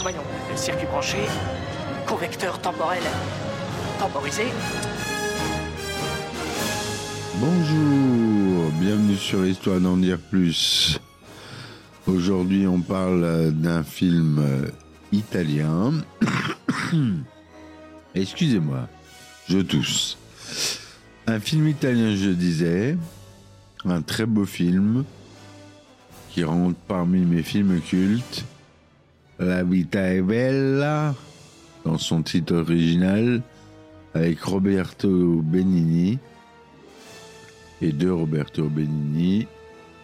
Voyons, le circuit branché, convecteur temporel temporisé. Bonjour, bienvenue sur Histoire d'en dire plus. Aujourd'hui, on parle d'un film italien. Excusez-moi, je tousse. Un film italien, je disais. Un très beau film qui rentre parmi mes films cultes. La vita è bella, dans son titre original, avec Roberto Benigni et de Roberto Benigni.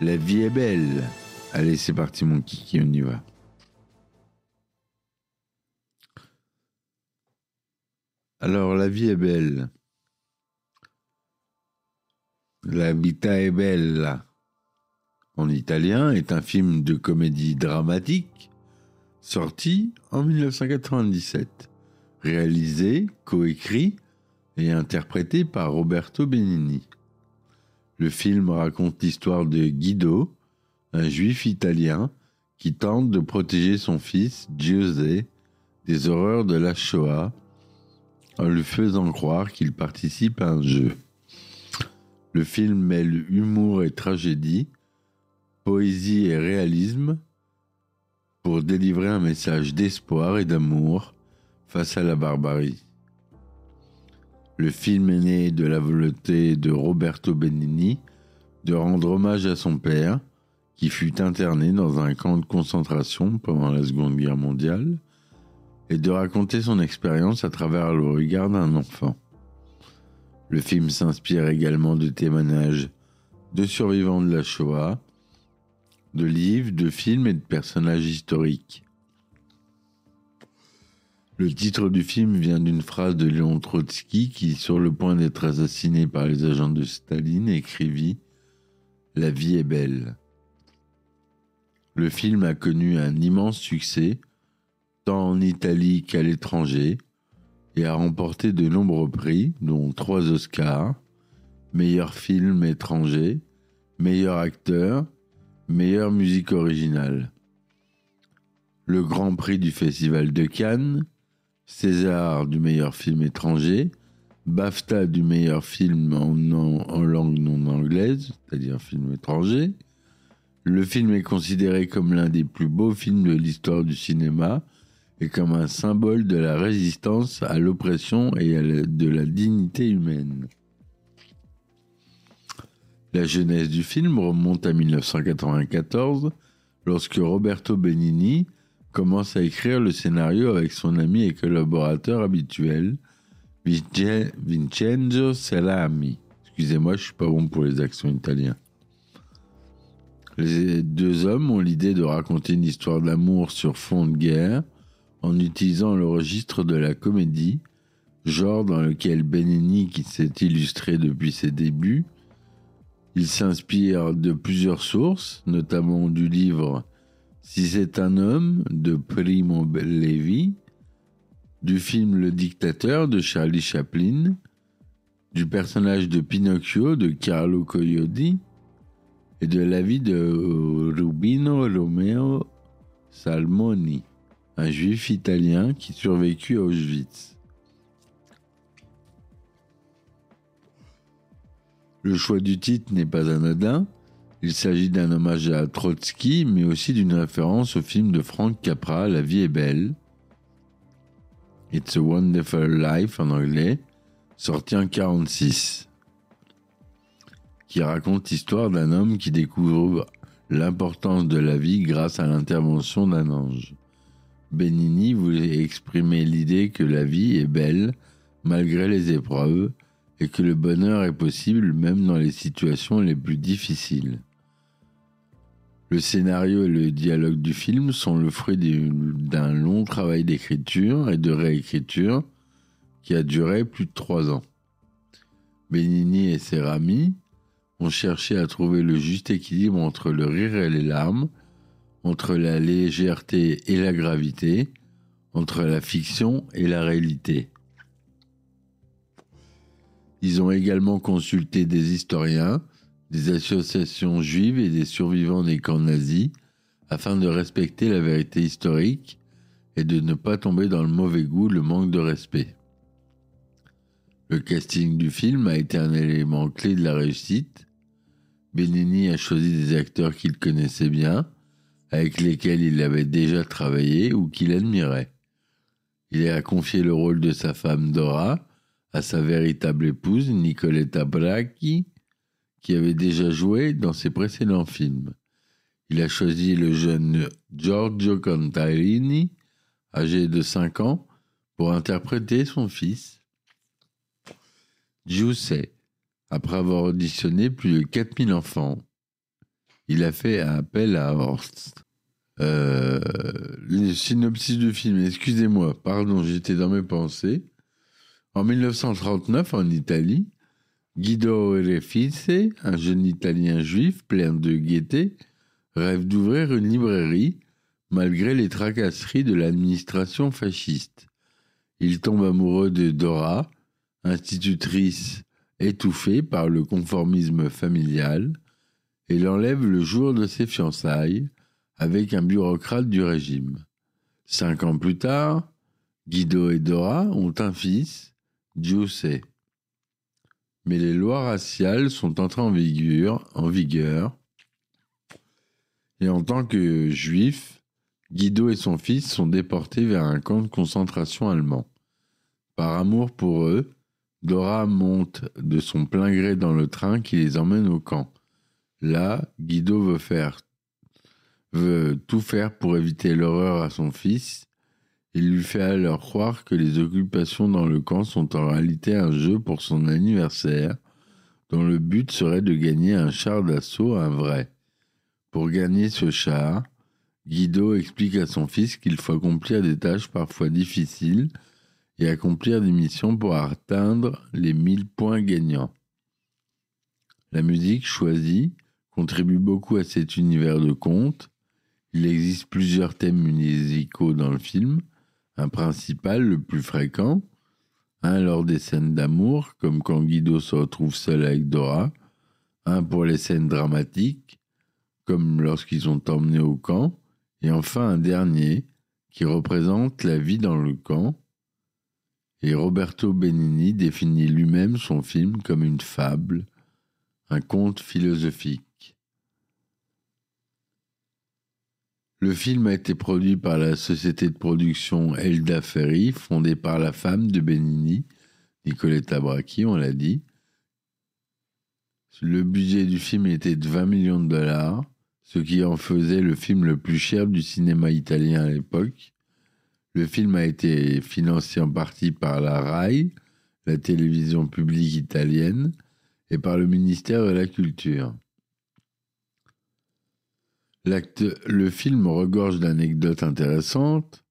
La vie est belle. Allez, c'est parti, mon kiki, on y va. Alors, la vie est belle. La vita è bella, en italien, est un film de comédie dramatique sorti en 1997, réalisé, coécrit et interprété par Roberto Benigni. Le film raconte l'histoire de Guido, un juif italien qui tente de protéger son fils, Giuseppe, des horreurs de la Shoah en lui faisant croire qu'il participe à un jeu. Le film mêle humour et tragédie, poésie et réalisme pour délivrer un message d'espoir et d'amour face à la barbarie. Le film est né de la volonté de Roberto Benigni de rendre hommage à son père, qui fut interné dans un camp de concentration pendant la Seconde Guerre mondiale, et de raconter son expérience à travers le regard d'un enfant. Le film s'inspire également de témoignages de survivants de la Shoah, de livres, de films et de personnages historiques. Le titre du film vient d'une phrase de Léon Trotsky qui, sur le point d'être assassiné par les agents de Staline, écrivit La vie est belle. Le film a connu un immense succès, tant en Italie qu'à l'étranger, et a remporté de nombreux prix, dont trois Oscars, meilleur film étranger, meilleur acteur, meilleure musique originale. Le Grand Prix du Festival de Cannes, César du meilleur film étranger, BAFTA du meilleur film en, en langue non anglaise, c'est-à-dire film étranger. Le film est considéré comme l'un des plus beaux films de l'histoire du cinéma et comme un symbole de la résistance à l'oppression et de la dignité humaine. La jeunesse du film remonte à 1994, lorsque Roberto Benigni commence à écrire le scénario avec son ami et collaborateur habituel, Vincenzo Salami. Excusez-moi, je suis pas bon pour les accents italiens. Les deux hommes ont l'idée de raconter une histoire d'amour sur fond de guerre en utilisant le registre de la comédie, genre dans lequel Benigni, s'est illustré depuis ses débuts, il s'inspire de plusieurs sources, notamment du livre Si c'est un homme de Primo Levi, du film Le dictateur de Charlie Chaplin, du personnage de Pinocchio de Carlo Collodi et de la vie de Rubino Romeo Salmoni, un juif italien qui survécut à Auschwitz. Le choix du titre n'est pas anodin. Il s'agit d'un hommage à Trotsky, mais aussi d'une référence au film de Frank Capra, La vie est belle. It's a Wonderful Life en anglais, sorti en 1946, qui raconte l'histoire d'un homme qui découvre l'importance de la vie grâce à l'intervention d'un ange. Benigni voulait exprimer l'idée que la vie est belle malgré les épreuves et que le bonheur est possible même dans les situations les plus difficiles. Le scénario et le dialogue du film sont le fruit d'un long travail d'écriture et de réécriture qui a duré plus de trois ans. Benigni et ses amis ont cherché à trouver le juste équilibre entre le rire et les larmes, entre la légèreté et la gravité, entre la fiction et la réalité. Ils ont également consulté des historiens, des associations juives et des survivants des camps nazis afin de respecter la vérité historique et de ne pas tomber dans le mauvais goût, le manque de respect. Le casting du film a été un élément clé de la réussite. Benini a choisi des acteurs qu'il connaissait bien, avec lesquels il avait déjà travaillé ou qu'il admirait. Il a confié le rôle de sa femme Dora à sa véritable épouse Nicoletta Bracchi, qui avait déjà joué dans ses précédents films. Il a choisi le jeune Giorgio Contarini, âgé de 5 ans, pour interpréter son fils. Giuseppe, après avoir auditionné plus de 4000 enfants, il a fait appel à Horst. Euh, le synopsis du film, excusez-moi, pardon, j'étais dans mes pensées. En 1939, en Italie, Guido Refice, un jeune Italien juif plein de gaieté, rêve d'ouvrir une librairie malgré les tracasseries de l'administration fasciste. Il tombe amoureux de Dora, institutrice étouffée par le conformisme familial, et l'enlève le jour de ses fiançailles avec un bureaucrate du régime. Cinq ans plus tard, Guido et Dora ont un fils, sait. Mais les lois raciales sont entrées en vigueur, en vigueur, et en tant que juifs, Guido et son fils sont déportés vers un camp de concentration allemand. Par amour pour eux, Dora monte de son plein gré dans le train qui les emmène au camp. Là, Guido veut tout faire pour éviter l'horreur à son fils il lui fait alors croire que les occupations dans le camp sont en réalité un jeu pour son anniversaire, dont le but serait de gagner un char d'assaut, un vrai. Pour gagner ce char, Guido explique à son fils qu'il faut accomplir des tâches parfois difficiles et accomplir des missions pour atteindre les 1000 points gagnants. La musique choisie contribue beaucoup à cet univers de contes. Il existe plusieurs thèmes musicaux dans le film, un principal le plus fréquent, un lors des scènes d'amour, comme quand Guido se retrouve seul avec Dora, un pour les scènes dramatiques, comme lorsqu'ils sont emmenés au camp, et enfin un dernier qui représente la vie dans le camp. Et Roberto Benigni définit lui-même son film comme une fable, un conte philosophique. Le film a été produit par la société de production Elda Ferry, fondée par la femme de Benigni, Nicoletta Bracchi, on l'a dit. Le budget du film était de 20 millions de dollars, ce qui en faisait le film le plus cher du cinéma italien à l'époque. Le film a été financé en partie par la RAI, la télévision publique italienne, et par le ministère de la Culture le film regorge d'anecdotes intéressantes,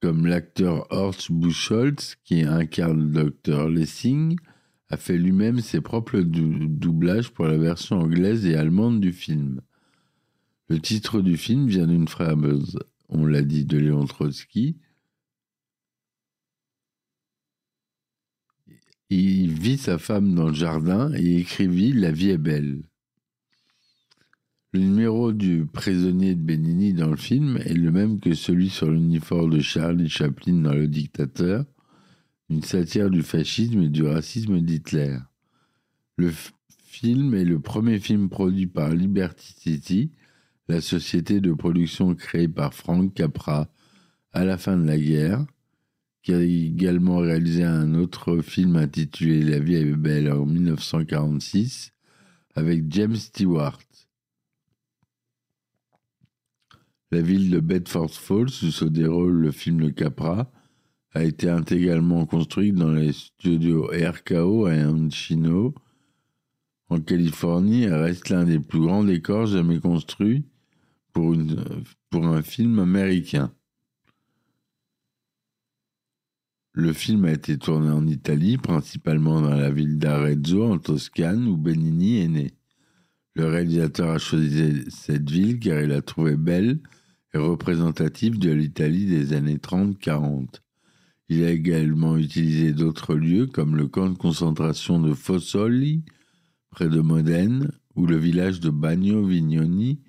comme l'acteur Horst Buchholz, qui incarne le docteur Lessing, a fait lui-même ses propres doublages pour la version anglaise et allemande du film. Le titre du film vient d'une phrase, on l'a dit, de Léon Trotsky. Il vit sa femme dans le jardin et écrivit La vie est belle. Le numéro du prisonnier de Benigni dans le film est le même que celui sur l'uniforme de Charlie Chaplin dans Le Dictateur, une satire du fascisme et du racisme d'Hitler. Le film est le premier film produit par Liberty City, la société de production créée par Frank Capra à la fin de la guerre, qui a également réalisé un autre film intitulé La vie est belle en 1946 avec James Stewart. La ville de Bedford Falls, où se déroule le film Le Capra, a été intégralement construite dans les studios RKO à Encino, en Californie, et reste l'un des plus grands décors jamais construits pour, pour un film américain. Le film a été tourné en Italie, principalement dans la ville d'Arezzo, en Toscane, où Benigni est né. Le réalisateur a choisi cette ville car il la trouvait belle et représentative de l'Italie des années 30-40. Il a également utilisé d'autres lieux comme le camp de concentration de Fossoli, près de Modène, ou le village de Bagno Vignoni,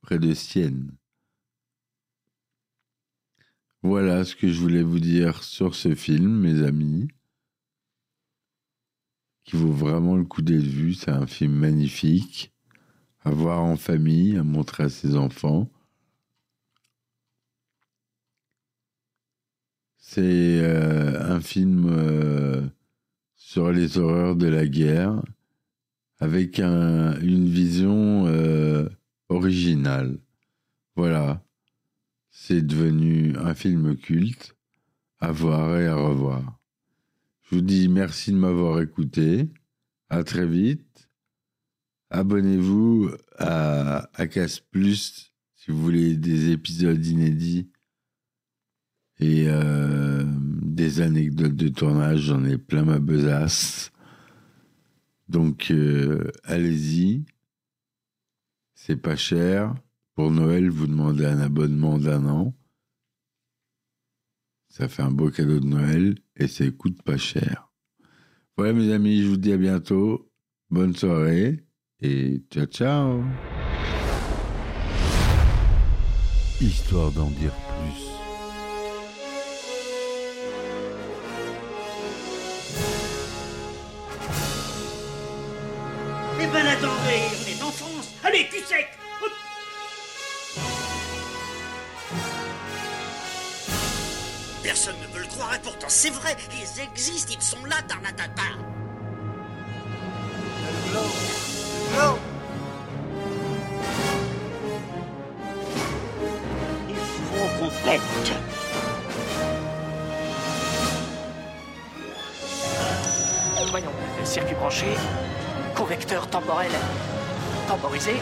près de Sienne. Voilà ce que je voulais vous dire sur ce film, mes amis, qui vaut vraiment le coup d'être vu. C'est un film magnifique, à voir en famille, à montrer à ses enfants. C'est euh, un film euh, sur les horreurs de la guerre, avec un, une vision euh, originale. Voilà c'est devenu un film culte à voir et à revoir. Je vous dis merci de m'avoir écouté. À très vite. Abonnez-vous à, à Plus si vous voulez des épisodes inédits et euh, des anecdotes de tournage. J'en ai plein ma besace. Donc euh, allez-y. C'est pas cher. Pour Noël, vous demandez un abonnement d'un an. Ça fait un beau cadeau de Noël et ça coûte pas cher. Voilà mes amis, je vous dis à bientôt. Bonne soirée et ciao ciao. Histoire d'en dire plus. Allez, cul sec. Hop Personne ne veut le croire et pourtant c'est vrai, ils existent, ils sont là, Tarnatata. Il faut qu'on pète Voyons, circuit branché, convecteur temporel temporisé,